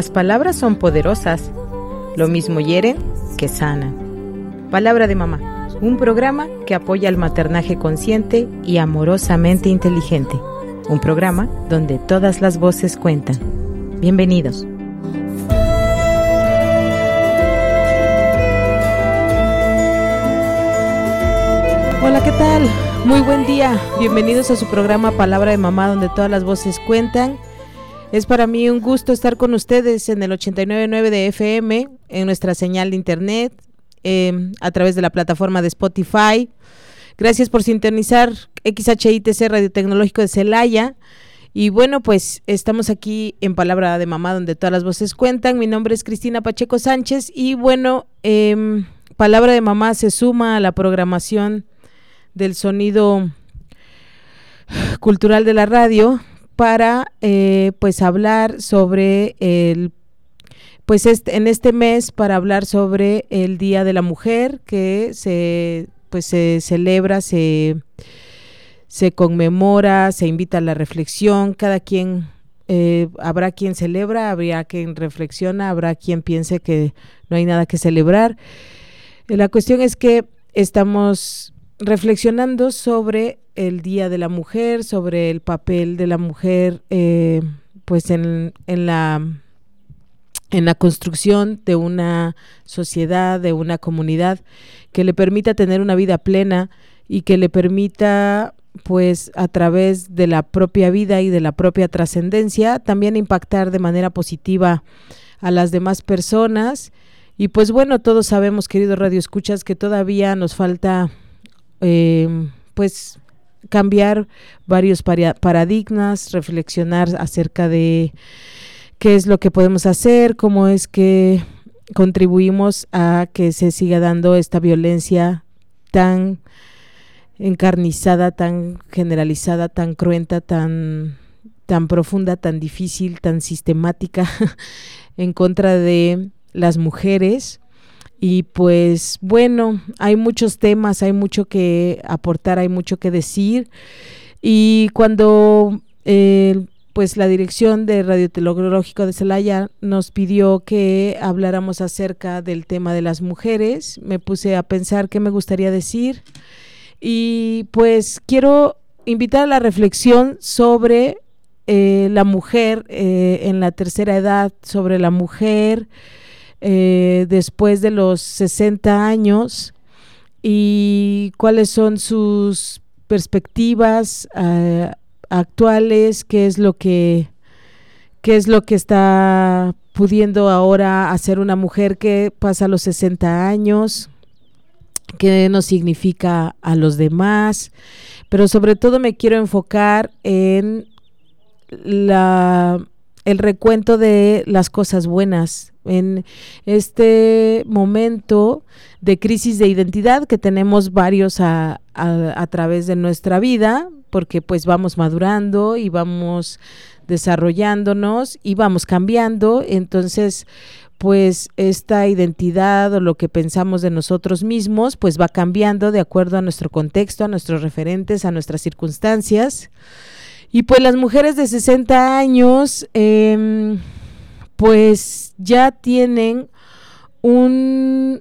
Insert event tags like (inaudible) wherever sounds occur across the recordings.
Las palabras son poderosas, lo mismo hieren que sanan. Palabra de mamá, un programa que apoya el maternaje consciente y amorosamente inteligente. Un programa donde todas las voces cuentan. Bienvenidos. Hola, ¿qué tal? Muy buen día. Bienvenidos a su programa Palabra de Mamá, donde todas las voces cuentan. Es para mí un gusto estar con ustedes en el 89.9 de FM, en nuestra señal de internet, em, a través de la plataforma de Spotify. Gracias por sintonizar XHITC Radio Tecnológico de Celaya. Y bueno, pues estamos aquí en Palabra de Mamá, donde todas las voces cuentan. Mi nombre es Cristina Pacheco Sánchez y bueno, em, Palabra de Mamá se suma a la programación del sonido cultural de la radio para eh, pues hablar sobre el pues este, en este mes para hablar sobre el Día de la Mujer que se pues se celebra, se, se conmemora, se invita a la reflexión, cada quien eh, habrá quien celebra, habrá quien reflexiona, habrá quien piense que no hay nada que celebrar. La cuestión es que estamos reflexionando sobre el Día de la Mujer, sobre el papel de la mujer, eh, pues en, en, la en la construcción de una sociedad, de una comunidad que le permita tener una vida plena y que le permita pues a través de la propia vida y de la propia trascendencia también impactar de manera positiva a las demás personas. Y pues bueno todos sabemos queridos radioescuchas que todavía nos falta eh, pues cambiar varios paradigmas, reflexionar acerca de qué es lo que podemos hacer, cómo es que contribuimos a que se siga dando esta violencia tan encarnizada, tan generalizada, tan cruenta, tan tan profunda, tan difícil, tan sistemática (laughs) en contra de las mujeres y pues bueno, hay muchos temas, hay mucho que aportar, hay mucho que decir. Y cuando eh, pues la dirección de Radio Telológico de Celaya nos pidió que habláramos acerca del tema de las mujeres, me puse a pensar qué me gustaría decir. Y pues quiero invitar a la reflexión sobre eh, la mujer eh, en la tercera edad, sobre la mujer eh, después de los 60 años y cuáles son sus perspectivas eh, actuales, qué es lo que qué es lo que está pudiendo ahora hacer una mujer que pasa los 60 años, qué nos significa a los demás, pero sobre todo me quiero enfocar en la el recuento de las cosas buenas en este momento de crisis de identidad que tenemos varios a, a, través de nuestra vida, porque pues vamos madurando y vamos desarrollándonos y vamos cambiando, entonces pues esta identidad o lo que pensamos de nosotros mismos pues va cambiando de acuerdo a nuestro contexto, a nuestros referentes, a nuestras circunstancias. Y pues las mujeres de 60 años, em, pues ya tienen un,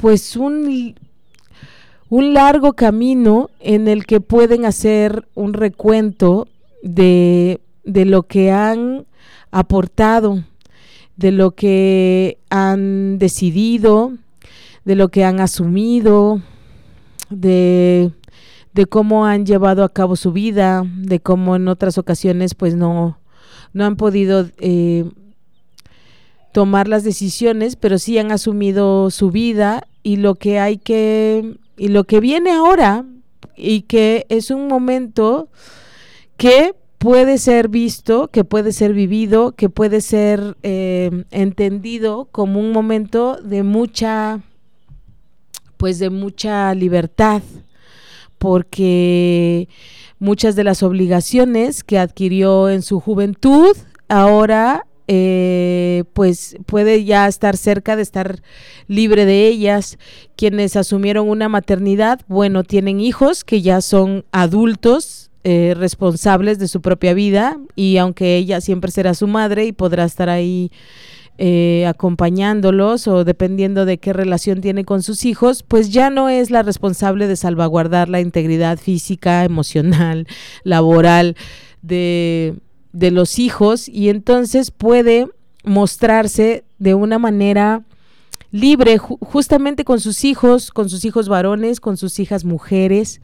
pues un, un largo camino en el que pueden hacer un recuento de, de lo que han aportado, de lo que han decidido, de lo que han asumido, de de cómo han llevado a cabo su vida, de cómo en otras ocasiones pues no, no han podido eh, tomar las decisiones, pero sí han asumido su vida y lo que hay que, y lo que viene ahora, y que es un momento que puede ser visto, que puede ser vivido, que puede ser eh, entendido como un momento de mucha, pues de mucha libertad, porque muchas de las obligaciones que adquirió en su juventud ahora eh, pues puede ya estar cerca de estar libre de ellas. Quienes asumieron una maternidad, bueno, tienen hijos que ya son adultos eh, responsables de su propia vida y aunque ella siempre será su madre y podrá estar ahí eh, acompañándolos o dependiendo de qué relación tiene con sus hijos, pues ya no es la responsable de salvaguardar la integridad física, emocional, (laughs) laboral de, de los hijos y entonces puede mostrarse de una manera libre justamente con sus hijos, con sus hijos varones, con sus hijas mujeres.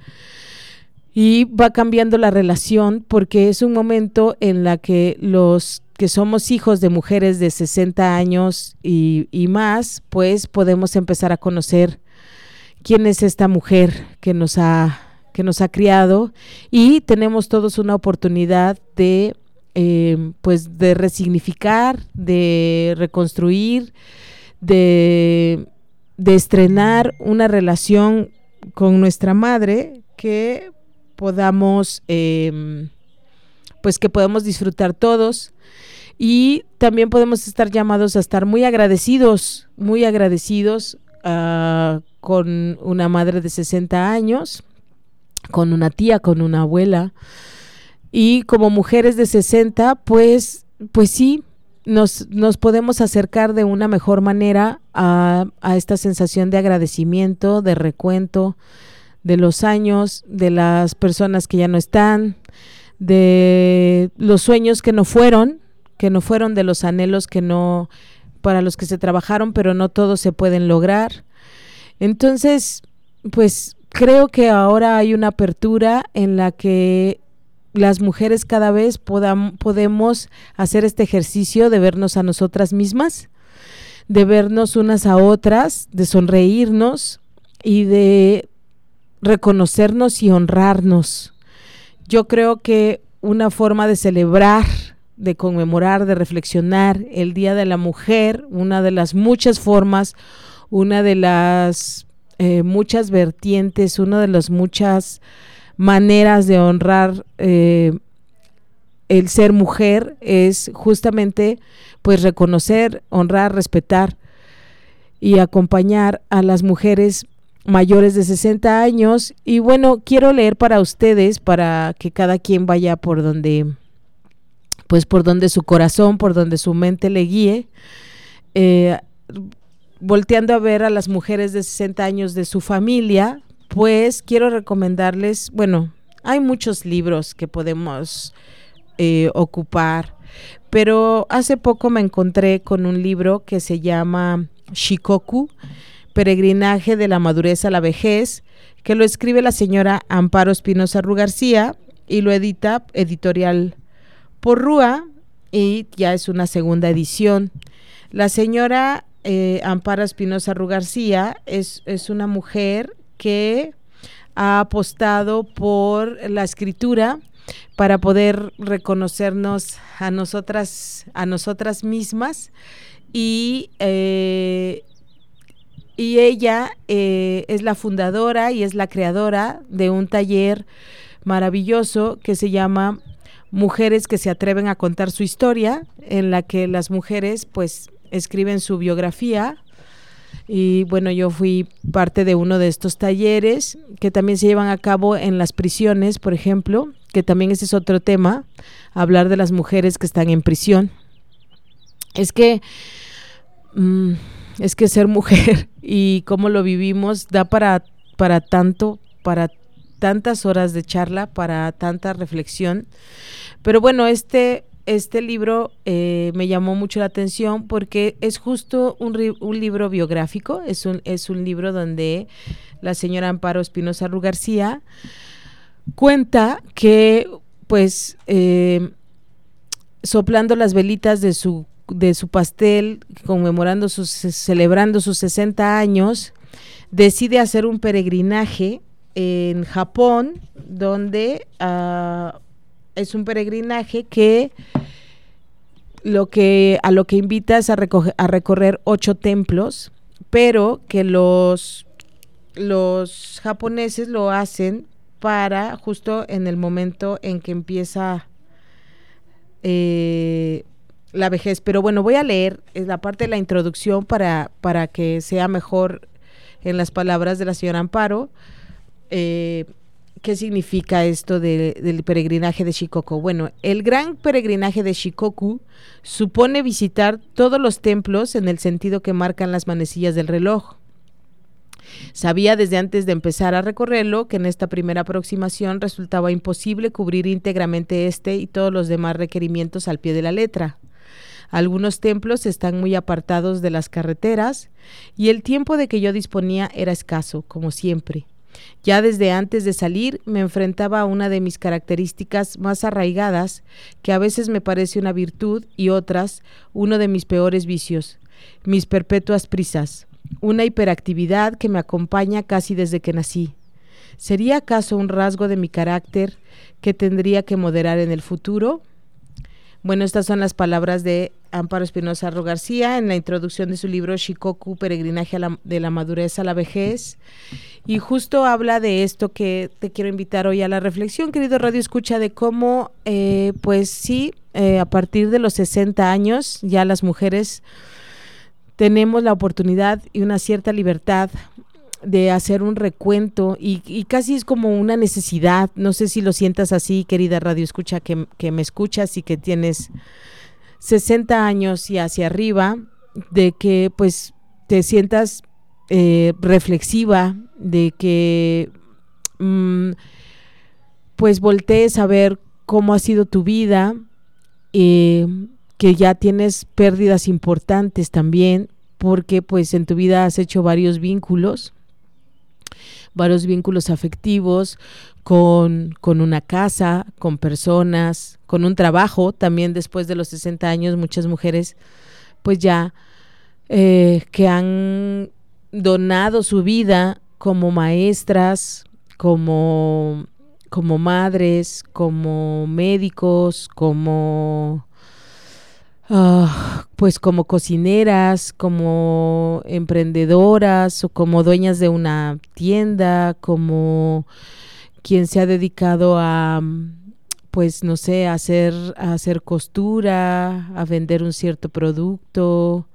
Y va cambiando la relación porque es un momento en la que los que somos hijos de mujeres de 60 años y, más, pues podemos empezar a conocer quién es esta mujer que nos ha, que nos ha criado. Y tenemos todos una oportunidad de, eh, pues de resignificar, de reconstruir, de, de estrenar una relación con nuestra madre que podamos, eh, pues que podemos disfrutar todos y también podemos estar llamados a estar muy agradecidos, muy agradecidos uh, con una madre de 60 años, con una tía, con una abuela. Y como mujeres de 60, pues, pues sí, nos, nos podemos acercar de una mejor manera a, a esta sensación de agradecimiento, de recuento de los años, de las personas que ya no están, de los sueños que no fueron, que no fueron de los anhelos que no para los que se trabajaron, pero no todos se pueden lograr. Entonces, pues creo que ahora hay una apertura en la que las mujeres cada vez podemos hacer este ejercicio de vernos a nosotras mismas, de vernos unas a otras, de sonreírnos y de reconocernos y honrarnos. Yo creo que una forma de celebrar de conmemorar, de reflexionar el Día de la Mujer, una de las muchas formas, una de las eh, muchas vertientes, una de las muchas maneras de honrar eh, el ser mujer es justamente pues reconocer, honrar, respetar y acompañar a las mujeres mayores de 60 años. Y bueno, quiero leer para ustedes para que cada quien vaya por donde pues por donde su corazón, por donde su mente le guíe, eh, volteando a ver a las mujeres de 60 años de su familia, pues quiero recomendarles, bueno, hay muchos libros que podemos eh, ocupar, pero hace poco me encontré con un libro que se llama Shikoku, Peregrinaje de la Madurez a la Vejez, que lo escribe la señora Amparo Espinosa Rugarcía y lo edita Editorial por Rúa y ya es una segunda edición. La señora eh, Amparo Espinosa Rugarcía es, es una mujer que ha apostado por la escritura para poder reconocernos a nosotras, a nosotras mismas y, eh, y ella eh, es la fundadora y es la creadora de un taller maravilloso que se llama mujeres que se atreven a contar su historia, en la que las mujeres pues escriben su biografía. Y bueno, yo fui parte de uno de estos talleres que también se llevan a cabo en las prisiones, por ejemplo, que también ese es otro tema, hablar de las mujeres que están en prisión. Es que mm, es que ser mujer (laughs) y cómo lo vivimos da para para tanto, para tantas horas de charla, para tanta reflexión. Pero bueno, este, este libro eh, me llamó mucho la atención porque es justo un, un, libro biográfico, es un, es un libro donde la señora Amparo Espinosa Rugarcía cuenta que pues eh, soplando las velitas de su, de su pastel, conmemorando sus, celebrando sus 60 años, decide hacer un peregrinaje en Japón, donde uh, es un peregrinaje que lo que a lo que invita es a, a recorrer ocho templos, pero que los los japoneses lo hacen para justo en el momento en que empieza eh, la vejez. Pero bueno, voy a leer la parte de la introducción para, para que sea mejor en las palabras de la señora Amparo. Eh, ¿qué significa esto del peregrinaje de Shikoku? Bueno, el gran peregrinaje de Shikoku supone visitar todos los templos en el sentido que marcan las manecillas del reloj. Sabía desde antes de empezar a recorrerlo que en esta primera aproximación resultaba imposible cubrir íntegramente este y todos los demás requerimientos al pie de la letra. Algunos templos están muy apartados de las carreteras y el tiempo de que yo disponía era escaso, como siempre. Ya desde antes de salir me enfrentaba a una de mis características más arraigadas, que a veces me parece una virtud y otras uno de mis peores vicios, mis perpetuas prisas, una hiperactividad que me acompaña casi desde que nací. ¿Sería acaso un rasgo de mi carácter que tendría que moderar en el futuro? Bueno, estas son las palabras de Amparo Espinosa Ro García en la introducción de su libro Shikoku, Peregrinaje de la Madurez a la Vejez. Y justo habla de esto que te quiero invitar hoy a la reflexión, querido Radio Escucha, de cómo, eh, pues sí, eh, a partir de los 60 años ya las mujeres tenemos la oportunidad y una cierta libertad de hacer un recuento y, casi es como una necesidad, no sé si lo sientas así, querida Radio Escucha, que, que me escuchas y que tienes 60 años y hacia arriba, de que pues te sientas eh, reflexiva, de que mm, pues voltees a ver cómo ha sido tu vida, eh, que ya tienes pérdidas importantes también, porque pues en tu vida has hecho varios vínculos varios vínculos afectivos con, con una casa, con personas, con un trabajo. También después de los 60 años, muchas mujeres pues ya eh, que han donado su vida como maestras, como, como madres, como médicos, como Ah, pues como cocineras, como emprendedoras o como dueñas de una tienda, como quien se ha dedicado a pues no sé, a hacer, a hacer costura, a vender un cierto producto.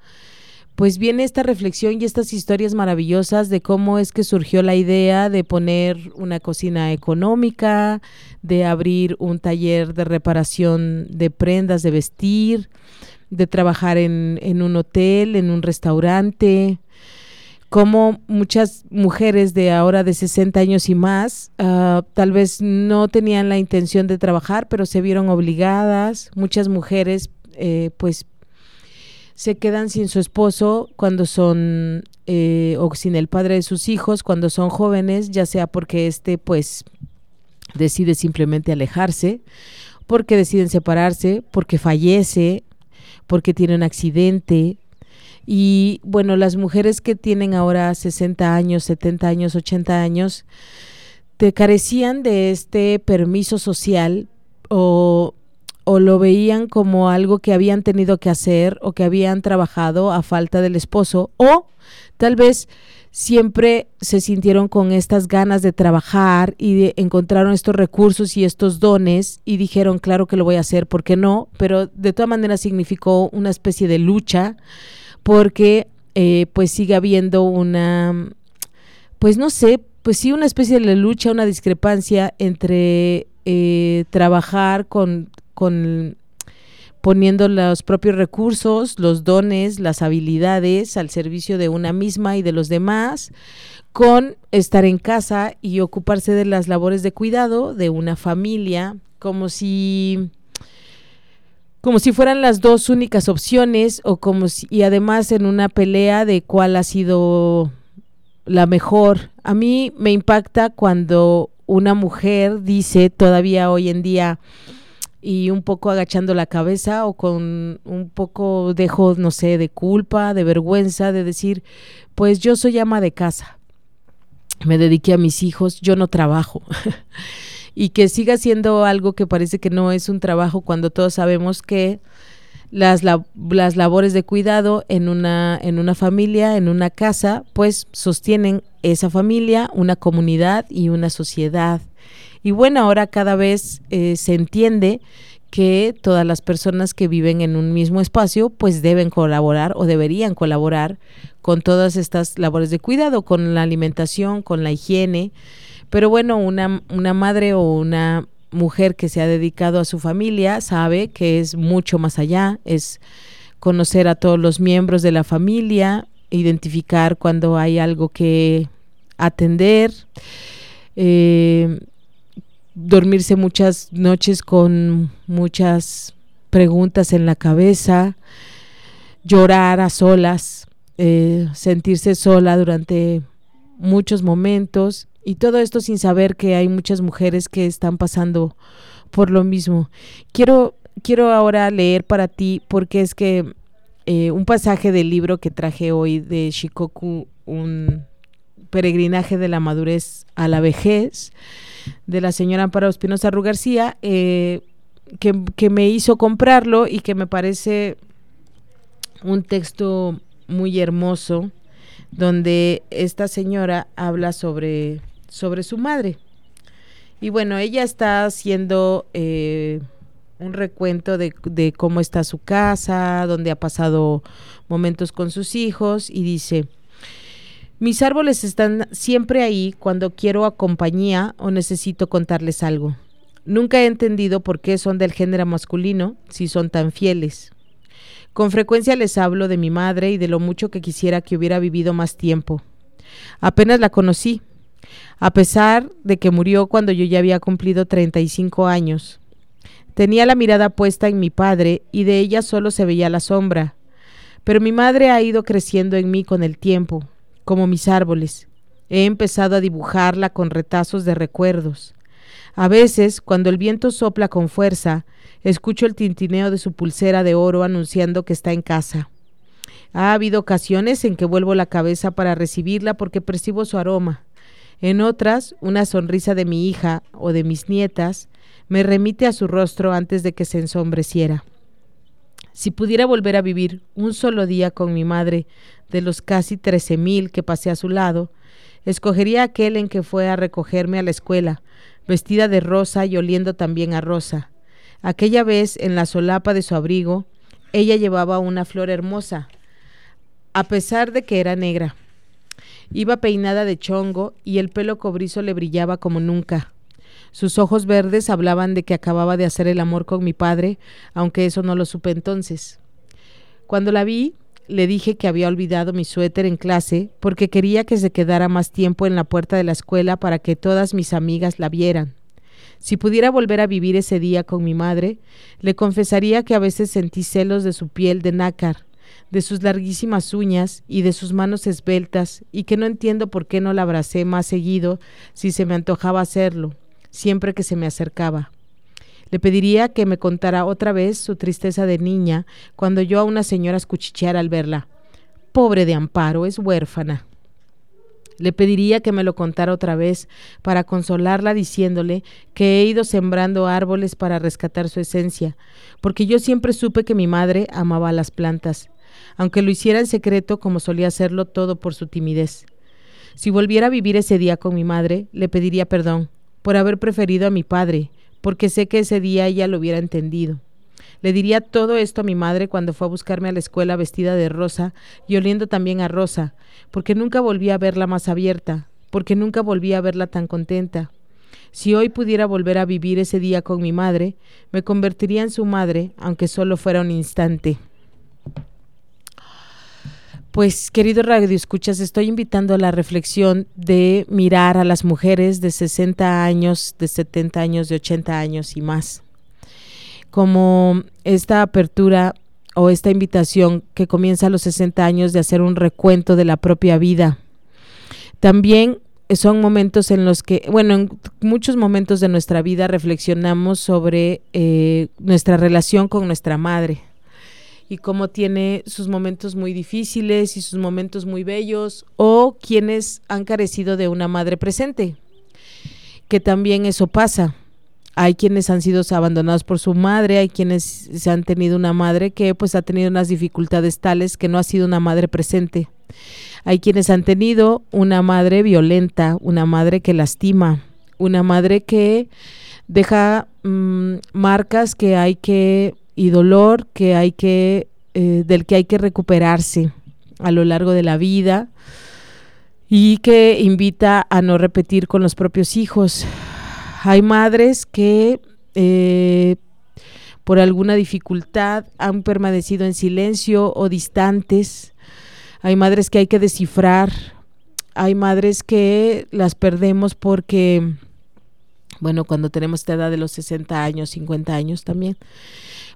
Pues viene esta reflexión y estas historias maravillosas de cómo es que surgió la idea de poner una cocina económica, de abrir un taller de reparación de prendas de vestir, de trabajar en, un hotel, en un restaurante, como muchas mujeres de ahora de 60 años y más, uh, tal vez no tenían la intención de trabajar, pero se vieron obligadas. Muchas mujeres, eh, pues, se quedan sin su esposo cuando son, eh, o sin el padre de sus hijos, cuando son jóvenes, ya sea porque este, pues, decide simplemente alejarse, porque deciden separarse, porque fallece, porque tiene un accidente. Y bueno, las mujeres que tienen ahora 60 años, 70 años, 80 años, te carecían de este permiso social o, o lo veían como algo que habían tenido que hacer o que habían trabajado a falta del esposo o tal vez siempre se sintieron con estas ganas de trabajar y encontraron estos recursos y estos dones y dijeron, claro que lo voy a hacer, ¿por qué no? Pero de todas maneras significó una especie de lucha porque eh, pues sigue habiendo una, pues no sé, pues sí, una especie de lucha, una discrepancia entre eh, trabajar con, con poniendo los propios recursos, los dones, las habilidades al servicio de una misma y de los demás, con estar en casa y ocuparse de las labores de cuidado de una familia, como si como si fueran las dos únicas opciones o como si y además en una pelea de cuál ha sido la mejor. A mí me impacta cuando una mujer dice todavía hoy en día y un poco agachando la cabeza o con un poco dejo, no sé, de culpa, de vergüenza, de decir, pues yo soy ama de casa, me dediqué a mis hijos, yo no trabajo. (laughs) y que siga siendo algo que parece que no es un trabajo cuando todos sabemos que las, las labores de cuidado en una, en una familia, en una casa, pues sostienen esa familia, una comunidad y una sociedad. Y bueno, ahora cada vez eh, se entiende que todas las personas que viven en un mismo espacio pues deben colaborar o deberían colaborar con todas estas labores de cuidado, con la alimentación, con la higiene, Pero bueno, una, una madre o una mujer que se ha dedicado a su familia sabe que es mucho más allá, es conocer a todos los miembros de la familia, identificar cuando hay algo que atender, eh, dormirse muchas noches con muchas preguntas en la cabeza, llorar a solas, eh, sentirse sola durante muchos momentos y todo esto sin saber que hay muchas mujeres que están pasando por lo mismo. Quiero, quiero ahora leer para ti porque es que eh, un pasaje del libro que traje hoy de Shikoku, un peregrinaje de la madurez a la vejez, de la señora Amparo Espinosa Rugarcía, eh, que, que me hizo comprarlo y que me parece un texto muy hermoso donde esta señora habla sobre, sobre su madre. Y bueno, ella está haciendo eh, un recuento de, de, cómo está su casa, donde ha pasado momentos con sus hijos y dice, mis árboles están siempre ahí cuando quiero compañía o necesito contarles algo. Nunca he entendido por qué son del género masculino si son tan fieles. Con frecuencia les hablo de mi madre y de lo mucho que quisiera que hubiera vivido más tiempo. Apenas la conocí, a pesar de que murió cuando yo ya había cumplido 35 años. Tenía la mirada puesta en mi padre y de ella solo se veía la sombra. Pero mi madre ha ido creciendo en mí con el tiempo, como mis árboles. He empezado a dibujarla con retazos de recuerdos. A veces, cuando el viento sopla con fuerza, escucho el tintineo de su pulsera de oro anunciando que está en casa. Ha habido ocasiones en que vuelvo la cabeza para recibirla porque percibo su aroma. En otras, una sonrisa de mi hija o de mis nietas me remite a su rostro antes de que se ensombreciera. Si pudiera volver a vivir un solo día con mi madre de los casi trece mil que pasé a su lado, escogería aquel en que fue a recogerme a la escuela, vestida de rosa y oliendo también a rosa. Aquella vez, en la solapa de su abrigo, ella llevaba una flor hermosa, a pesar de que era negra. Iba peinada de chongo y el pelo cobrizo le brillaba como nunca. Sus ojos verdes hablaban de que acababa de hacer el amor con mi padre, aunque eso no lo supe entonces. Cuando la vi, le dije que había olvidado mi suéter en clase porque quería que se quedara más tiempo en la puerta de la escuela para que todas mis amigas la vieran. Si pudiera volver a vivir ese día con mi madre, le confesaría que a veces sentí celos de su piel de nácar, de sus larguísimas uñas y de sus manos esbeltas, y que no entiendo por qué no la abracé más seguido si se me antojaba hacerlo, siempre que se me acercaba. Le pediría que me contara otra vez su tristeza de niña cuando yo a una señora escuchicheara al verla. Pobre de Amparo, es huérfana. Le pediría que me lo contara otra vez para consolarla diciéndole que he ido sembrando árboles para rescatar su esencia, porque yo siempre supe que mi madre amaba las plantas, aunque lo hiciera en secreto como solía hacerlo todo por su timidez. Si volviera a vivir ese día con mi madre, le pediría perdón por haber preferido a mi padre, porque sé que ese día ella lo hubiera entendido. Le diría todo esto a mi madre cuando fue a buscarme a la escuela vestida de rosa y oliendo también a rosa, porque nunca volví a verla más abierta, porque nunca volví a verla tan contenta. Si hoy pudiera volver a vivir ese día con mi madre, me convertiría en su madre, aunque solo fuera un instante. Pues, querido Radio Escuchas, estoy invitando a la reflexión de mirar a las mujeres de 60 años, de 70 años, de 80 años y más. Como esta apertura o esta invitación que comienza a los 60 años de hacer un recuento de la propia vida. También son momentos en los que, bueno, en muchos momentos de nuestra vida reflexionamos sobre eh, nuestra relación con nuestra madre y cómo tiene sus momentos muy difíciles y sus momentos muy bellos, o quienes han carecido de una madre presente, que también eso pasa. Hay quienes han sido abandonados por su madre, hay quienes se han tenido una madre que pues ha tenido unas dificultades tales que no ha sido una madre presente. Hay quienes han tenido una madre violenta, una madre que lastima, una madre que deja mmm, marcas que hay que y dolor que hay que, eh, del que hay que recuperarse a lo largo de la vida y que invita a no repetir con los propios hijos. Hay madres que eh, por alguna dificultad han permanecido en silencio o distantes. Hay madres que hay que descifrar. Hay madres que las perdemos porque, bueno, cuando tenemos esta edad de los 60 años, 50 años también,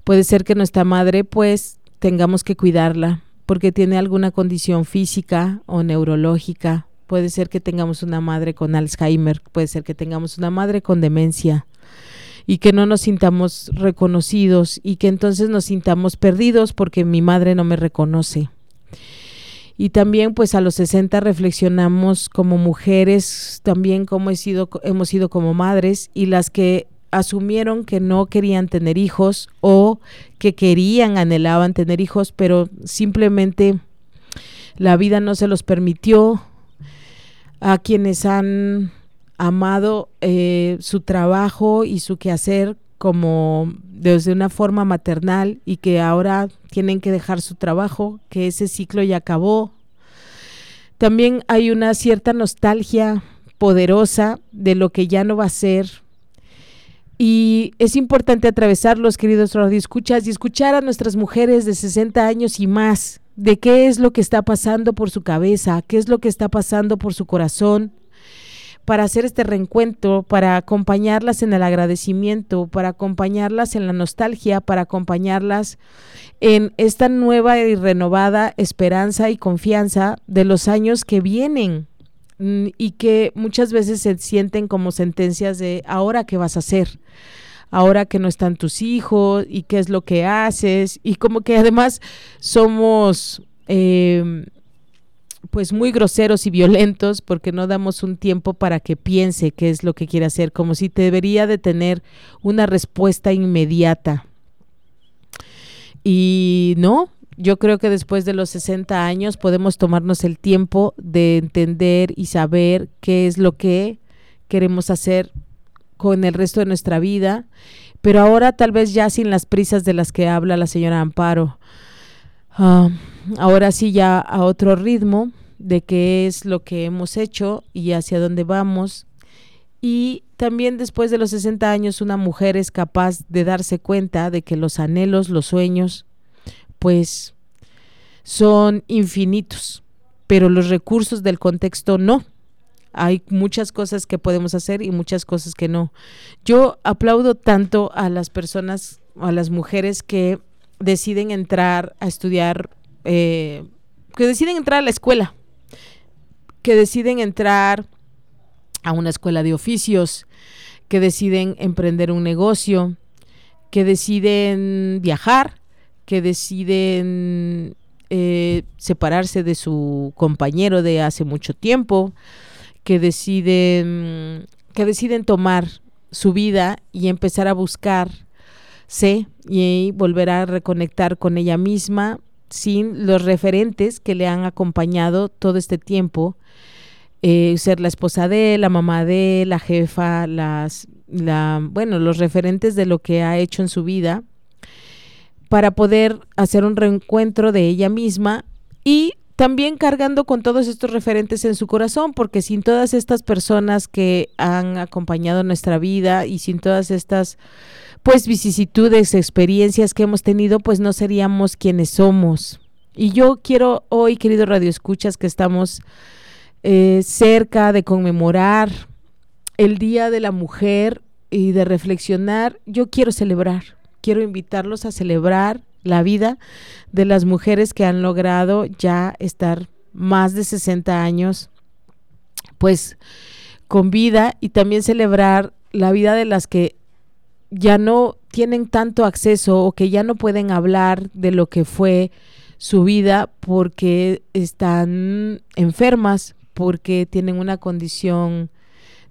puede ser que nuestra madre pues tengamos que cuidarla porque tiene alguna condición física o neurológica. Puede ser que tengamos una madre con Alzheimer, puede ser que tengamos una madre con demencia y que no nos sintamos reconocidos y que entonces nos sintamos perdidos porque mi madre no me reconoce. Y también pues a los 60 reflexionamos como mujeres, también como he sido, hemos sido como madres y las que asumieron que no querían tener hijos o que querían, anhelaban tener hijos, pero simplemente la vida no se los permitió. A quienes han amado eh, su trabajo y su quehacer como desde una forma maternal y que ahora tienen que dejar su trabajo, que ese ciclo ya acabó. También hay una cierta nostalgia poderosa de lo que ya no va a ser y es importante atravesarlos, queridos radioescuchas, y escuchar a nuestras mujeres de 60 años y más de qué es lo que está pasando por su cabeza, qué es lo que está pasando por su corazón, para hacer este reencuentro, para acompañarlas en el agradecimiento, para acompañarlas en la nostalgia, para acompañarlas en esta nueva y renovada esperanza y confianza de los años que vienen y que muchas veces se sienten como sentencias de ahora qué vas a hacer, ahora que no están tus hijos y qué es lo que haces y como que además somos em, pues muy groseros y violentos porque no damos un tiempo para que piense qué es lo que quiere hacer, como si te debería de tener una respuesta inmediata. Y no, yo creo que después de los 60 años podemos tomarnos el tiempo de entender y saber qué es lo que queremos hacer con el resto de nuestra vida, pero ahora tal vez ya sin las prisas de las que habla la señora Amparo. Ah, ahora sí ya a otro ritmo de qué es lo que hemos hecho y hacia dónde vamos. Y también después de los 60 años una mujer es capaz de darse cuenta de que los anhelos, los sueños, pues son infinitos, pero los recursos del contexto no. Hay muchas cosas que podemos hacer y muchas cosas que no. Yo aplaudo tanto a las personas, a las mujeres que deciden entrar a estudiar, eh, que deciden entrar a la escuela, que deciden entrar a una escuela de oficios, que deciden emprender un negocio, que deciden viajar, que deciden eh, separarse de su compañero de hace mucho tiempo, que deciden, que deciden tomar su vida y empezar a buscarse y volver a reconectar con ella misma sin los referentes que le han acompañado todo este tiempo. Eh, ser la esposa de, la mamá de, la jefa, las, la, bueno, los referentes de lo que ha hecho en su vida para poder hacer un reencuentro de ella misma y también cargando con todos estos referentes en su corazón, porque sin todas estas personas que han acompañado nuestra vida y sin todas estas pues vicisitudes, experiencias que hemos tenido, pues no seríamos quienes somos. Y yo quiero hoy, querido Radio Escuchas, que estamos eh, cerca de conmemorar el Día de la Mujer y de reflexionar, yo quiero celebrar quiero invitarlos a celebrar la vida de las mujeres que han logrado ya estar más de 60 años, pues con vida y también celebrar la vida de las que ya no tienen tanto acceso o que ya no pueden hablar de lo que fue su vida porque están enfermas, porque tienen una condición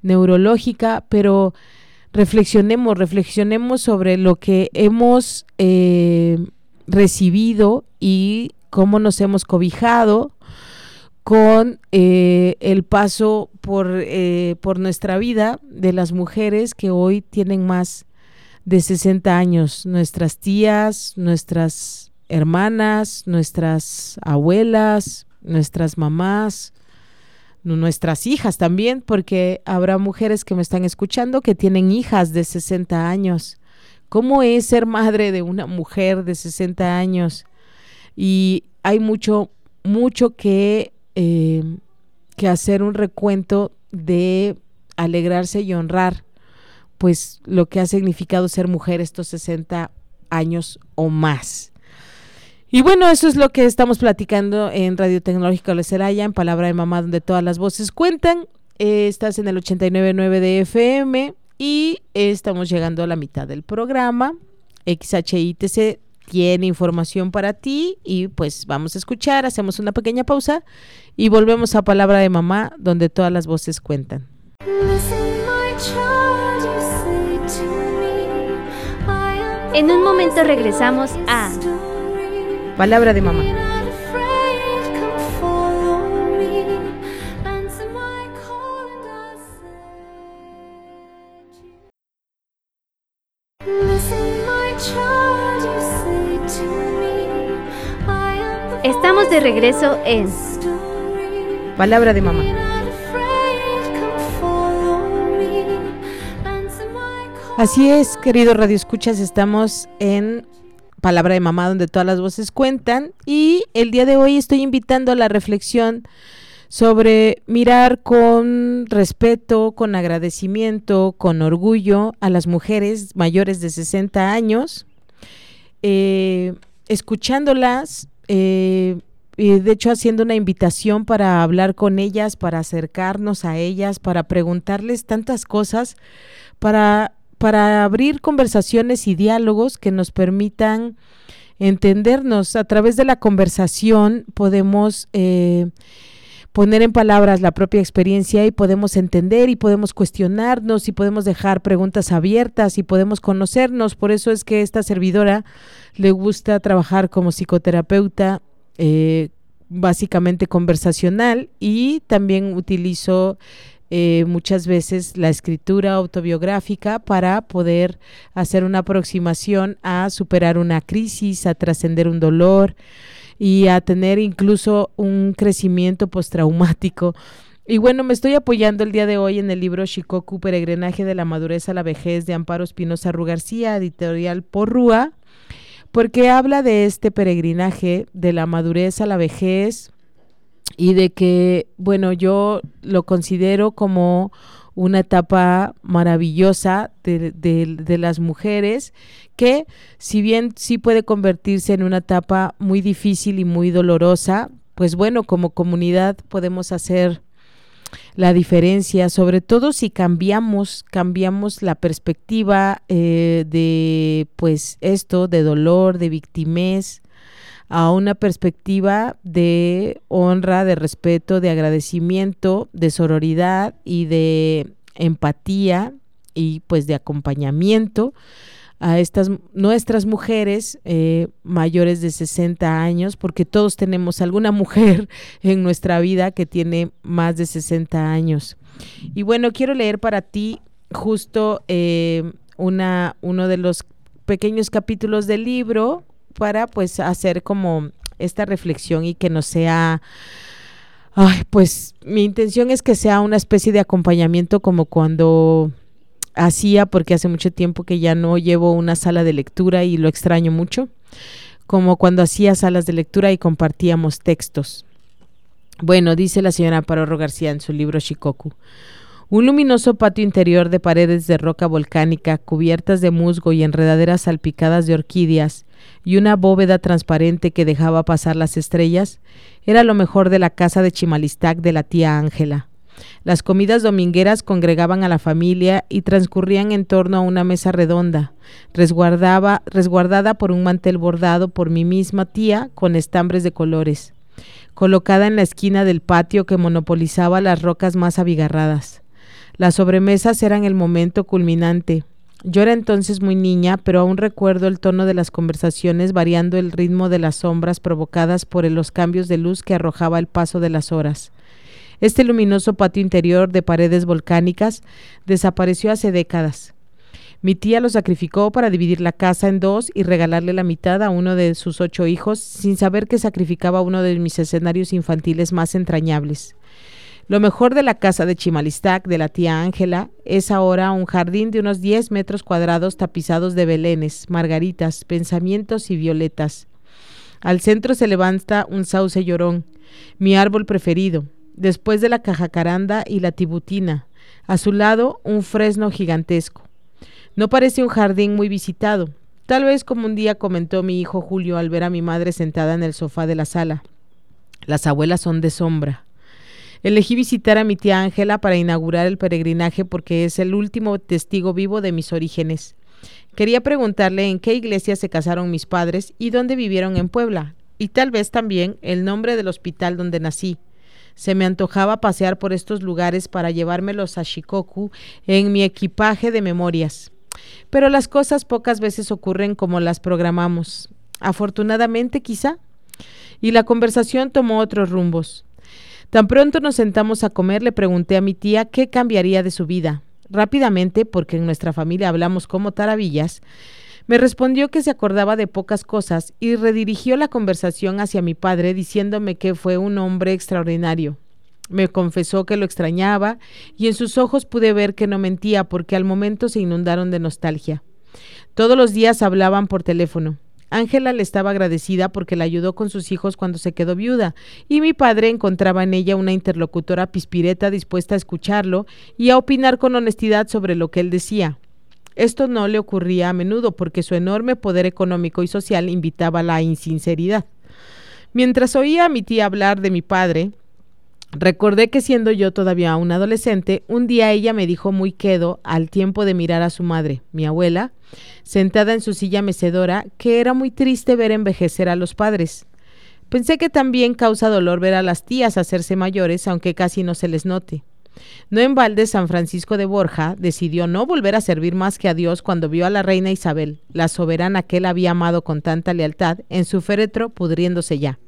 neurológica, pero reflexionemos, reflexionemos sobre lo que hemos eh, recibido y cómo nos hemos cobijado con eh, el paso por, eh, por nuestra vida de las mujeres que hoy tienen más de 60 años, nuestras tías, nuestras hermanas, nuestras abuelas, nuestras mamás, nuestras hijas también, porque habrá mujeres que me están escuchando que tienen hijas de 60 años. ¿Cómo es ser madre de una mujer de 60 años? Y hay mucho, mucho que, eh, que hacer un recuento de alegrarse y honrar, pues lo que ha significado ser mujer estos 60 años o más. Y bueno, eso es lo que estamos platicando en Radio Tecnológica de Celaya, en Palabra de Mamá, donde todas las voces cuentan. Eh, estás en el 89.9 de FM y estamos llegando a la mitad del programa. XHITC tiene información para ti y pues vamos a escuchar, hacemos una pequeña pausa y volvemos a Palabra de Mamá, donde todas las voces cuentan. En un momento regresamos a Palabra de mamá. Estamos de regreso en Palabra de mamá. Así es, queridos radioescuchas, estamos en Palabra de Mamá, donde todas las voces cuentan. Y el día de hoy estoy invitando a la reflexión sobre mirar con respeto, con agradecimiento, con orgullo a las mujeres mayores de 60 años, eh, escuchándolas, eh, y de hecho haciendo una invitación para hablar con ellas, para acercarnos a ellas, para preguntarles tantas cosas, para para abrir conversaciones y diálogos que nos permitan entendernos. A través de la conversación podemos eh, poner en palabras la propia experiencia y podemos entender y podemos cuestionarnos y podemos dejar preguntas abiertas y podemos conocernos. Por eso es que esta servidora le gusta trabajar como psicoterapeuta. Eh, básicamente conversacional y también utilizo eh, muchas veces la escritura autobiográfica para poder hacer una aproximación a superar una crisis, a trascender un dolor y a tener incluso un crecimiento postraumático. Y bueno, me estoy apoyando el día de hoy en el libro Shikoku, Peregrinaje de la Madurez a la Vejez de Amparo Espinosa Rugarcía, editorial Porrúa, porque habla de este peregrinaje de la madurez a la vejez, y de que, bueno, yo lo considero como una etapa maravillosa de, de, las mujeres que si bien sí puede convertirse en una etapa muy difícil y muy dolorosa, pues bueno, como comunidad podemos hacer la diferencia, sobre todo si cambiamos, cambiamos la perspectiva eh, de pues esto, de dolor, de victimez, a una perspectiva de honra, de respeto, de agradecimiento, de sororidad y de empatía y pues de acompañamiento a estas nuestras mujeres eh, mayores de 60 años, porque todos tenemos alguna (laughs) mujer en nuestra vida que tiene más de 60 años. Y bueno, quiero leer para ti justo eh, una, uno de los pequeños capítulos del libro, para pues hacer como esta reflexión y que no sea Ay, pues mi intención es que sea una especie de acompañamiento como cuando hacía, porque hace mucho tiempo que ya no llevo una sala de lectura y lo extraño mucho, como cuando hacía salas de lectura y compartíamos textos. Bueno, dice la señora Parorro García en su libro Shikoku. Un luminoso patio interior de paredes de roca volcánica cubiertas de musgo y enredaderas salpicadas de orquídeas y una bóveda transparente que dejaba pasar las estrellas era lo mejor de la casa de Chimalistac de la tía Ángela. Las comidas domingueras congregaban a la familia y transcurrían en torno a una mesa redonda, resguardada por un mantel bordado por mi misma tía con estambres de colores, colocada en la esquina del patio que monopolizaba las rocas más abigarradas. Las sobremesas eran el momento culminante. Yo era entonces muy niña, pero aún recuerdo el tono de las conversaciones variando el ritmo de las sombras provocadas por los cambios de luz que arrojaba el paso de las horas. Este luminoso patio interior de paredes volcánicas desapareció hace décadas. Mi tía lo sacrificó para dividir la casa en dos y regalarle la mitad a uno de sus ocho hijos, sin saber que sacrificaba uno de mis escenarios infantiles más entrañables. Lo mejor de la casa de Chimalistac de la tía Ángela es ahora un jardín de unos 10 metros cuadrados tapizados de belenes, margaritas, pensamientos y violetas. Al centro se levanta un sauce llorón, mi árbol preferido, después de la cajacaranda y la tibutina. A su lado un fresno gigantesco. No parece un jardín muy visitado, tal vez como un día comentó mi hijo Julio al ver a mi madre sentada en el sofá de la sala. Las abuelas son de sombra. Elegí visitar a mi tía Ángela para inaugurar el peregrinaje porque es el último testigo vivo de mis orígenes. Quería preguntarle en qué iglesia se casaron mis padres y dónde vivieron en Puebla, y tal vez también el nombre del hospital donde nací. Se me antojaba pasear por estos lugares para llevármelos a Shikoku en mi equipaje de memorias. Pero las cosas pocas veces ocurren como las programamos. Afortunadamente, quizá. Y la conversación tomó otros rumbos. Tan pronto nos sentamos a comer, le pregunté a mi tía qué cambiaría de su vida. Rápidamente, porque en nuestra familia hablamos como taravillas, me respondió que se acordaba de pocas cosas y redirigió la conversación hacia mi padre diciéndome que fue un hombre extraordinario. Me confesó que lo extrañaba y en sus ojos pude ver que no mentía porque al momento se inundaron de nostalgia. Todos los días hablaban por teléfono. Ángela le estaba agradecida porque la ayudó con sus hijos cuando se quedó viuda, y mi padre encontraba en ella una interlocutora pispireta dispuesta a escucharlo y a opinar con honestidad sobre lo que él decía. Esto no le ocurría a menudo porque su enorme poder económico y social invitaba a la insinceridad. Mientras oía a mi tía hablar de mi padre, Recordé que siendo yo todavía un adolescente, un día ella me dijo muy quedo, al tiempo de mirar a su madre, mi abuela, sentada en su silla mecedora, que era muy triste ver envejecer a los padres. Pensé que también causa dolor ver a las tías hacerse mayores, aunque casi no se les note. No en balde San Francisco de Borja decidió no volver a servir más que a Dios cuando vio a la reina Isabel, la soberana que él había amado con tanta lealtad, en su féretro pudriéndose ya.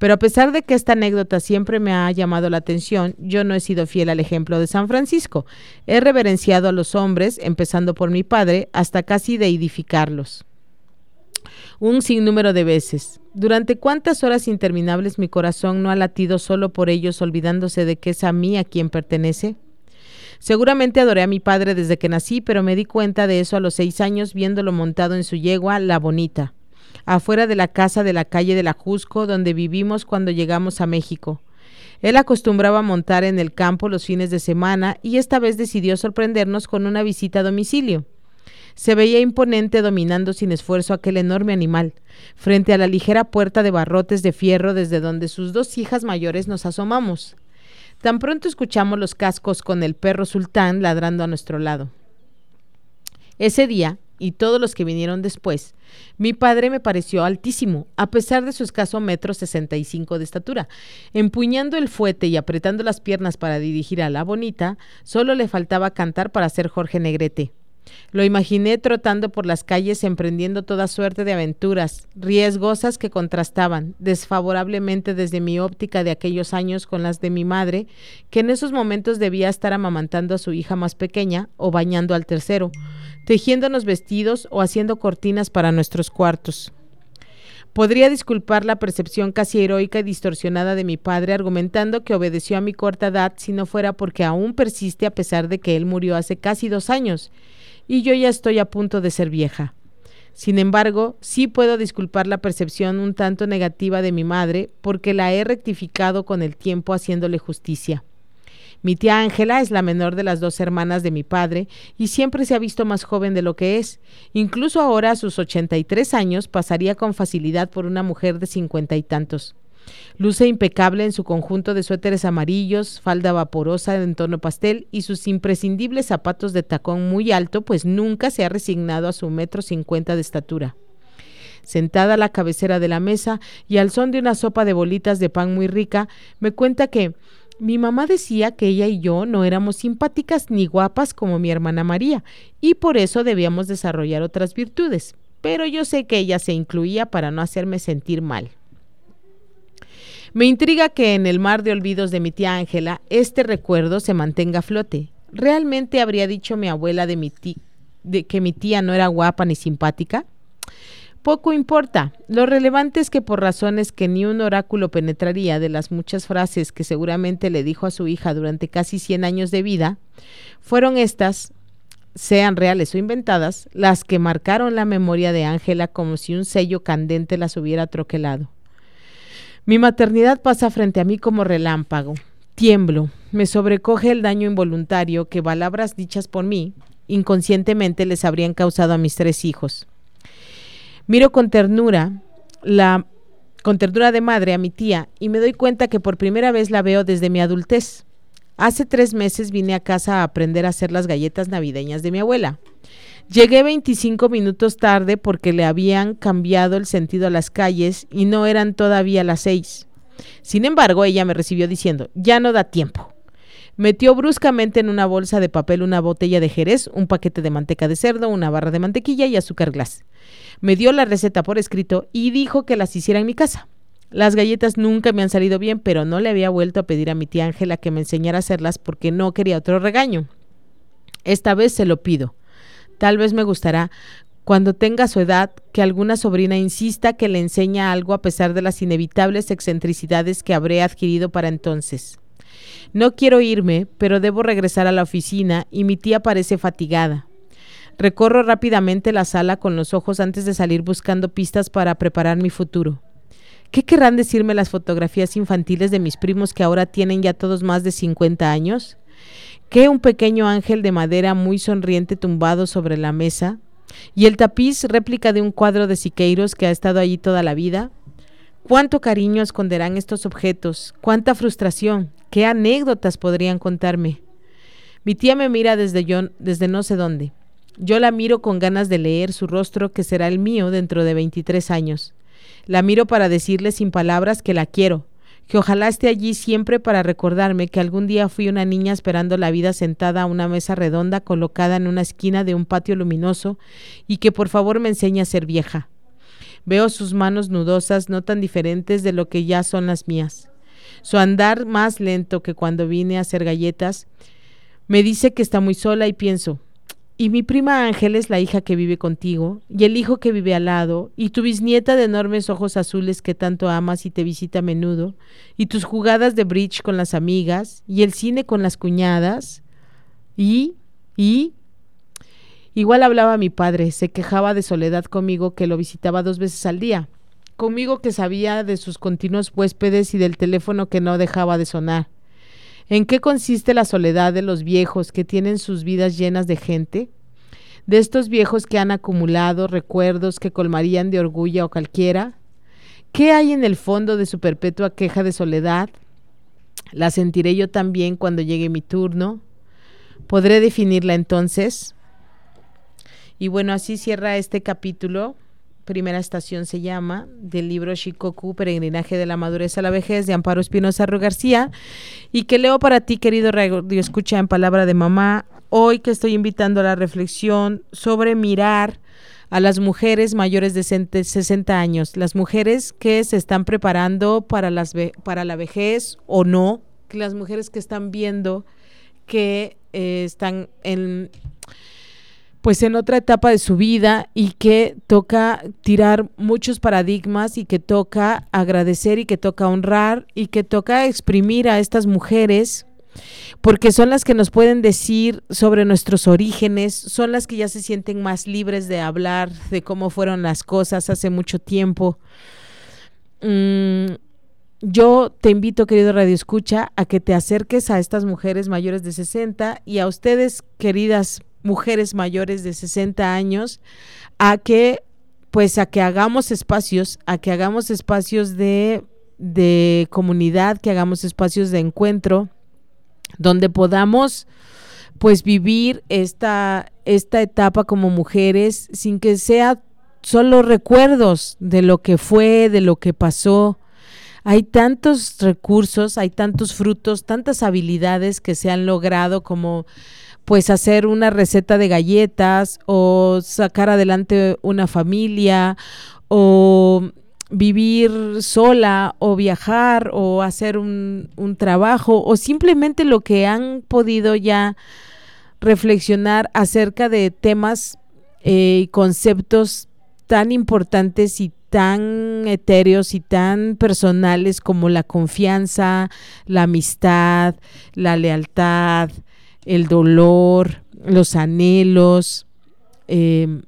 Pero a pesar de que esta anécdota siempre me ha llamado la atención, yo no he sido fiel al ejemplo de San Francisco. He reverenciado a los hombres, empezando por mi padre, hasta casi deidificarlos. Un sinnúmero de veces. Durante cuántas horas interminables mi corazón no ha latido solo por ellos, olvidándose de que es a mí a quien pertenece. Seguramente adoré a mi padre desde que nací, pero me di cuenta de eso a los seis años viéndolo montado en su yegua, la bonita afuera de la casa de la calle de la Jusco, donde vivimos cuando llegamos a México. Él acostumbraba montar en el campo los fines de semana y esta vez decidió sorprendernos con una visita a domicilio. Se veía imponente dominando sin esfuerzo aquel enorme animal, frente a la ligera puerta de barrotes de fierro desde donde sus dos hijas mayores nos asomamos. Tan pronto escuchamos los cascos con el perro sultán ladrando a nuestro lado. Ese día, y todos los que vinieron después, mi padre me pareció altísimo, a pesar de su escaso metro sesenta y cinco de estatura. Empuñando el fuete y apretando las piernas para dirigir a la bonita, solo le faltaba cantar para ser Jorge Negrete. Lo imaginé trotando por las calles emprendiendo toda suerte de aventuras, riesgosas que contrastaban desfavorablemente desde mi óptica de aquellos años con las de mi madre, que en esos momentos debía estar amamantando a su hija más pequeña o bañando al tercero, tejiéndonos vestidos o haciendo cortinas para nuestros cuartos. Podría disculpar la percepción casi heroica y distorsionada de mi padre argumentando que obedeció a mi corta edad si no fuera porque aún persiste a pesar de que él murió hace casi dos años y yo ya estoy a punto de ser vieja. Sin embargo, sí puedo disculpar la percepción un tanto negativa de mi madre porque la he rectificado con el tiempo haciéndole justicia. Mi tía Ángela es la menor de las dos hermanas de mi padre y siempre se ha visto más joven de lo que es. Incluso ahora a sus 83 años pasaría con facilidad por una mujer de cincuenta y tantos. Luce impecable en su conjunto de suéteres amarillos, falda vaporosa en tono pastel y sus imprescindibles zapatos de tacón muy alto, pues nunca se ha resignado a su metro cincuenta de estatura sentada a la cabecera de la mesa y al son de una sopa de bolitas de pan muy rica, me cuenta que mi mamá decía que ella y yo no éramos simpáticas ni guapas como mi hermana María, y por eso debíamos desarrollar otras virtudes, pero yo sé que ella se incluía para no hacerme sentir mal. Me intriga que en el mar de olvidos de mi tía Ángela este recuerdo se mantenga a flote. ¿Realmente habría dicho mi abuela de, mi de que mi tía no era guapa ni simpática? Poco importa. Lo relevante es que por razones que ni un oráculo penetraría de las muchas frases que seguramente le dijo a su hija durante casi 100 años de vida, fueron estas, sean reales o inventadas, las que marcaron la memoria de Ángela como si un sello candente las hubiera troquelado. Mi maternidad pasa frente a mí como relámpago. Tiemblo, me sobrecoge el daño involuntario que palabras dichas por mí inconscientemente les habrían causado a mis tres hijos. Miro con ternura la con ternura de madre a mi tía y me doy cuenta que por primera vez la veo desde mi adultez. Hace tres meses vine a casa a aprender a hacer las galletas navideñas de mi abuela. Llegué 25 minutos tarde porque le habían cambiado el sentido a las calles y no eran todavía las seis. Sin embargo, ella me recibió diciendo, ya no da tiempo. Metió bruscamente en una bolsa de papel una botella de jerez, un paquete de manteca de cerdo, una barra de mantequilla y azúcar glass me dio la receta por escrito y dijo que las hiciera en mi casa. Las galletas nunca me han salido bien, pero no le había vuelto a pedir a mi tía Ángela que me enseñara a hacerlas porque no quería otro regaño. Esta vez se lo pido. Tal vez me gustará cuando tenga su edad que alguna sobrina insista que le enseña algo a pesar de las inevitables excentricidades que habré adquirido para entonces. No quiero irme, pero debo regresar a la oficina y mi tía parece fatigada. Recorro rápidamente la sala con los ojos antes de salir buscando pistas para preparar mi futuro. ¿Qué querrán decirme las fotografías infantiles de mis primos que ahora tienen ya todos más de 50 años? ¿Qué un pequeño ángel de madera muy sonriente tumbado sobre la mesa? ¿Y el tapiz réplica de un cuadro de Siqueiros que ha estado allí toda la vida? ¿Cuánto cariño esconderán estos objetos? ¿Cuánta frustración? ¿Qué anécdotas podrían contarme? Mi tía me mira desde, yo, desde no sé dónde. Yo la miro con ganas de leer su rostro que será el mío dentro de 23 años. La miro para decirle sin palabras que la quiero, que ojalá esté allí siempre para recordarme que algún día fui una niña esperando la vida sentada a una mesa redonda colocada en una esquina de un patio luminoso y que por favor me enseñe a ser vieja. Veo sus manos nudosas no tan diferentes de lo que ya son las mías. Su andar más lento que cuando vine a hacer galletas me dice que está muy sola y pienso, y mi prima Ángeles, la hija que vive contigo, y el hijo que vive al lado, y tu bisnieta de enormes ojos azules que tanto amas y te visita a menudo, y tus jugadas de bridge con las amigas, y el cine con las cuñadas, y, y... Igual hablaba mi padre, se quejaba de soledad conmigo que lo visitaba dos veces al día, conmigo que sabía de sus continuos huéspedes y del teléfono que no dejaba de sonar ¿En qué consiste la soledad de los viejos que tienen sus vidas llenas de gente? De estos viejos que han acumulado recuerdos que colmarían de orgullo a cualquiera. ¿Qué hay en el fondo de su perpetua queja de soledad? ¿La sentiré yo también cuando llegue mi turno? ¿Podré definirla entonces? Y bueno, así cierra este capítulo primera estación se llama, del libro Shikoku, Peregrinaje de la Madurez a la Vejez, de Amparo Espinosa Ru García, y que leo para ti, querido Radio Escucha en Palabra de Mamá, hoy que estoy invitando a la reflexión sobre mirar a las mujeres mayores de 60 años, las mujeres que se están preparando para, las para la vejez o no, las mujeres que están viendo que eh, están en pues en otra etapa de su vida y que toca tirar muchos paradigmas y que toca agradecer y que toca honrar y que toca exprimir a estas mujeres porque son las que nos pueden decir sobre nuestros orígenes, son las que ya se sienten más libres de hablar de cómo fueron las cosas hace mucho tiempo. Mm, yo te invito, querido Radio Escucha, a que te acerques a estas mujeres mayores de 60 y a ustedes, queridas mujeres mayores de 60 años a que pues a que hagamos espacios, a que hagamos espacios de, de comunidad, que hagamos espacios de encuentro, donde podamos pues vivir esta, esta etapa como mujeres sin que sea solo recuerdos de lo que fue, de lo que pasó. Hay tantos recursos, hay tantos frutos, tantas habilidades que se han logrado como pues hacer una receta de galletas o sacar adelante una familia o vivir sola o viajar o hacer un, trabajo o simplemente lo que han podido ya reflexionar acerca de temas eh, y conceptos tan importantes y tan etéreos y tan personales como la confianza, la amistad, la lealtad, el dolor, los anhelos, em,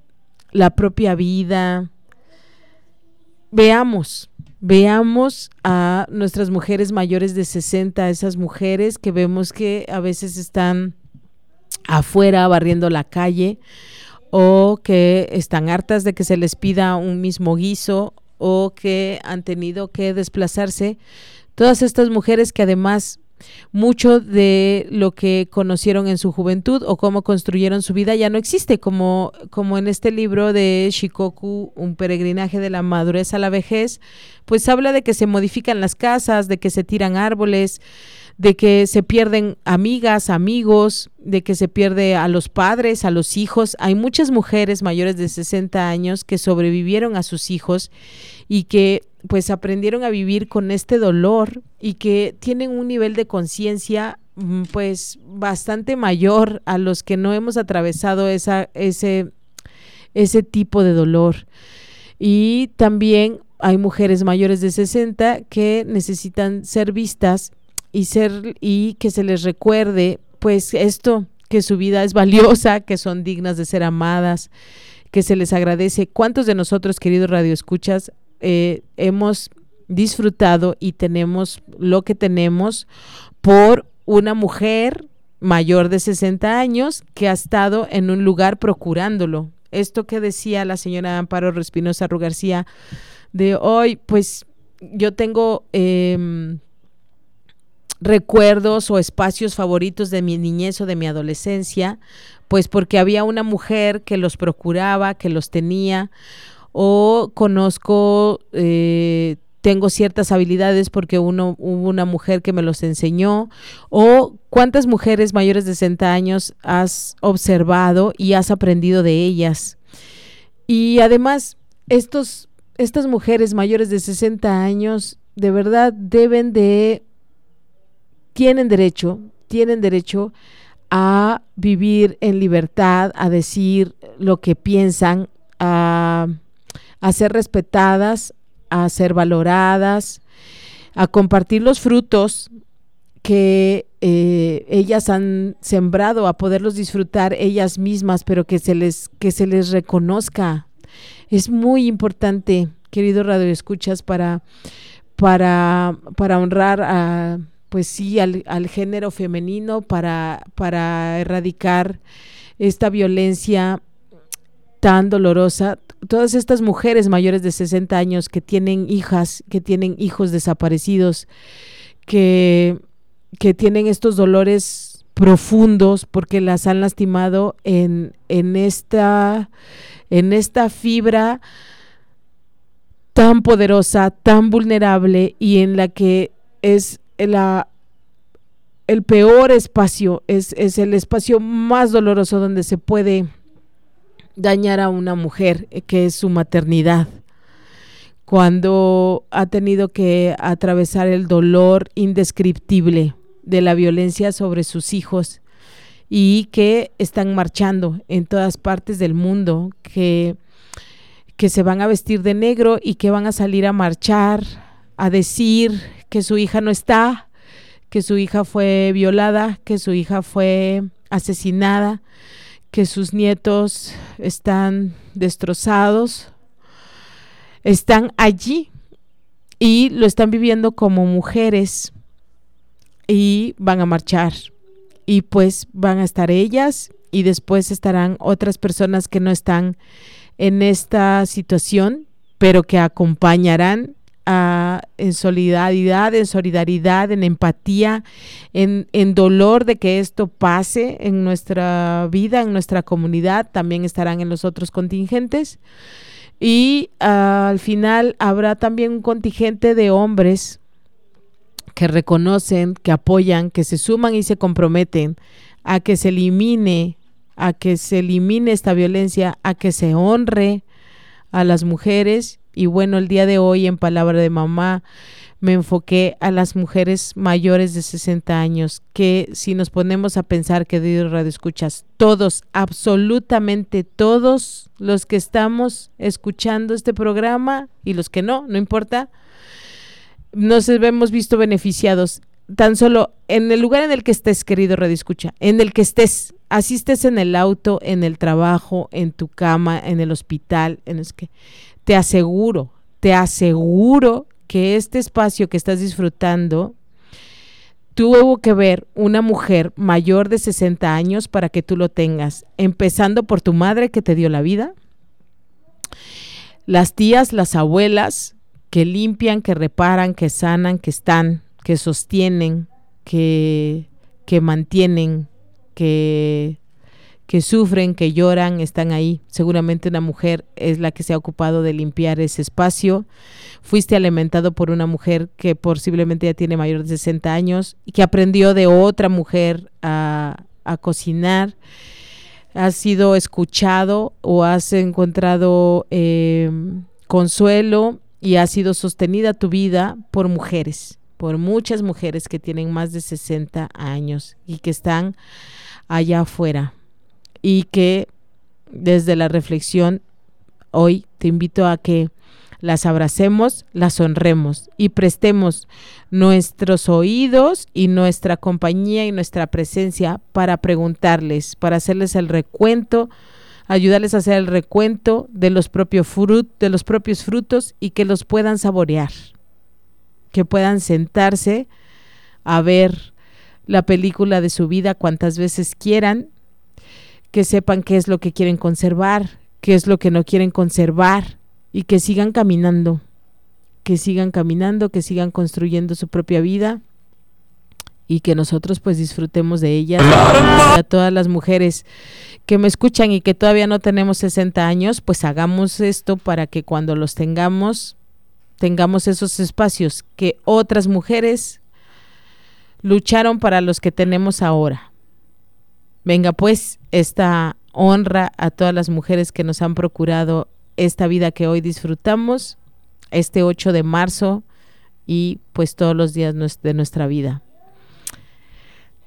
la propia vida. Veamos, veamos a nuestras mujeres mayores de 60, esas mujeres que vemos que a veces están afuera barriendo la calle o que están hartas de que se les pida un mismo guiso o que han tenido que desplazarse. Todas estas mujeres que además mucho de lo que conocieron en su juventud o cómo construyeron su vida ya no existe, como, como en este libro de Shikoku, Un peregrinaje de la madurez a la vejez, pues habla de que se modifican las casas, de que se tiran árboles, de que se pierden amigas, amigos, de que se pierde a los padres, a los hijos. Hay muchas mujeres mayores de 60 años que sobrevivieron a sus hijos y que pues aprendieron a vivir con este dolor y que tienen un nivel de conciencia mm, pues bastante mayor a los que no hemos atravesado esa, ese, ese tipo de dolor. Y también hay mujeres mayores de 60 que necesitan ser vistas y ser y que se les recuerde pues esto que su vida es valiosa, que son dignas de ser amadas, que se les agradece. ¿Cuántos de nosotros, queridos radioescuchas, eh, hemos disfrutado y tenemos lo que tenemos por una mujer mayor de 60 años que ha estado en un lugar procurándolo. Esto que decía la señora Amparo Respinosa Rugarcía de hoy, pues yo tengo em, recuerdos o espacios favoritos de mi niñez o de mi adolescencia, pues porque había una mujer que los procuraba, que los tenía, o conozco, eh, tengo ciertas habilidades porque uno, hubo una mujer que me los enseñó, o cuántas mujeres mayores de 60 años has observado y has aprendido de ellas. Y además, estos, estas mujeres mayores de 60 años de verdad deben de, tienen derecho, tienen derecho a vivir en libertad, a decir lo que piensan, a a ser respetadas, a ser valoradas, a compartir los frutos que eh, ellas han sembrado, a poderlos disfrutar ellas mismas, pero que se les, que se les reconozca. Es muy importante, querido Radio Escuchas, para, para, para honrar a, pues sí, al, al género femenino, para, para erradicar esta violencia tan dolorosa. Todas estas mujeres mayores de 60 años que tienen hijas, que tienen hijos desaparecidos, que, que tienen estos dolores profundos porque las han lastimado en, en, esta, en esta fibra tan poderosa, tan vulnerable y en la que es la, el peor espacio, es, es el espacio más doloroso donde se puede dañar a una mujer, eh, que es su maternidad, cuando ha tenido que atravesar el dolor indescriptible de la violencia sobre sus hijos y que están marchando en todas partes del mundo, que, que se van a vestir de negro y que van a salir a marchar, a decir que su hija no está, que su hija fue violada, que su hija fue asesinada, que sus nietos están destrozados, están allí y lo están viviendo como mujeres y van a marchar. Y pues van a estar ellas y después estarán otras personas que no están en esta situación, pero que acompañarán en solidaridad, en solidaridad, en empatía, en, dolor de que esto pase en nuestra vida, en nuestra comunidad, también estarán en los otros contingentes. Y ah, al final habrá también un contingente de hombres que reconocen, que apoyan, que se suman y se comprometen a que se elimine, a que se elimine esta violencia, a que se honre a las mujeres Y bueno, el día de hoy en Palabra de Mamá me enfoqué a las mujeres mayores de 60 años, que si nos ponemos a pensar que de radio escuchas, todos, absolutamente todos los que estamos escuchando este programa y los que no, no importa, nos hemos visto beneficiados tan solo en el lugar en el que estés, querido Radio Escucha, en el que estés, así estés en el auto, en el trabajo, en tu cama, en el hospital, en es que te aseguro, te aseguro que este espacio que estás disfrutando tuvo que ver una mujer mayor de 60 años para que tú lo tengas, empezando por tu madre que te dio la vida, las tías, las abuelas que limpian, que reparan, que sanan, que están, que sostienen, que, que mantienen, que, que sufren, que lloran, están ahí. Seguramente una mujer es la que se ha ocupado de limpiar ese espacio. Fuiste alimentado por una mujer que posiblemente ya tiene mayor de 60 años y que aprendió de otra mujer a, a cocinar. Has sido escuchado o has encontrado eh, consuelo y ha sido sostenida tu vida por mujeres por muchas mujeres que tienen más de 60 años y que están allá afuera. Y que desde la reflexión hoy te invito a que las abracemos, las honremos y prestemos nuestros oídos y nuestra compañía y nuestra presencia para preguntarles, para hacerles el recuento, ayudarles a hacer el recuento de los propios de los propios frutos y que los puedan saborear que puedan sentarse a ver la película de su vida cuantas veces quieran, que sepan qué es lo que quieren conservar, qué es lo que no quieren conservar y que sigan caminando, que sigan caminando, que sigan construyendo su propia vida y que nosotros pues disfrutemos de ella. A todas las mujeres que me escuchan y que todavía no tenemos 60 años, pues hagamos esto para que cuando los tengamos tengamos esos espacios que otras mujeres lucharon para los que tenemos ahora. Venga pues esta honra a todas las mujeres que nos han procurado esta vida que hoy disfrutamos, este 8 de marzo y pues todos los días de nuestra vida.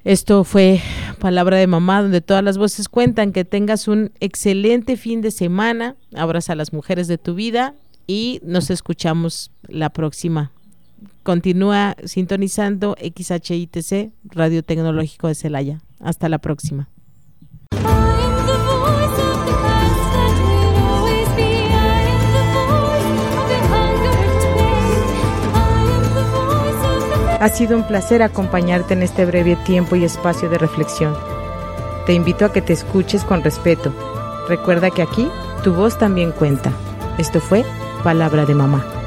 Esto fue Palabra de Mamá, donde todas las voces cuentan. Que tengas un excelente fin de semana. Abraza a las mujeres de tu vida y nos escuchamos la próxima. Continúa sintonizando XHITC, Radio Tecnológico de Celaya. Hasta la próxima. Ha sido un placer acompañarte en este breve tiempo y espacio de reflexión. Te invito a que te escuches con respeto. Recuerda que aquí tu voz también cuenta. Esto fue palabra de mamá.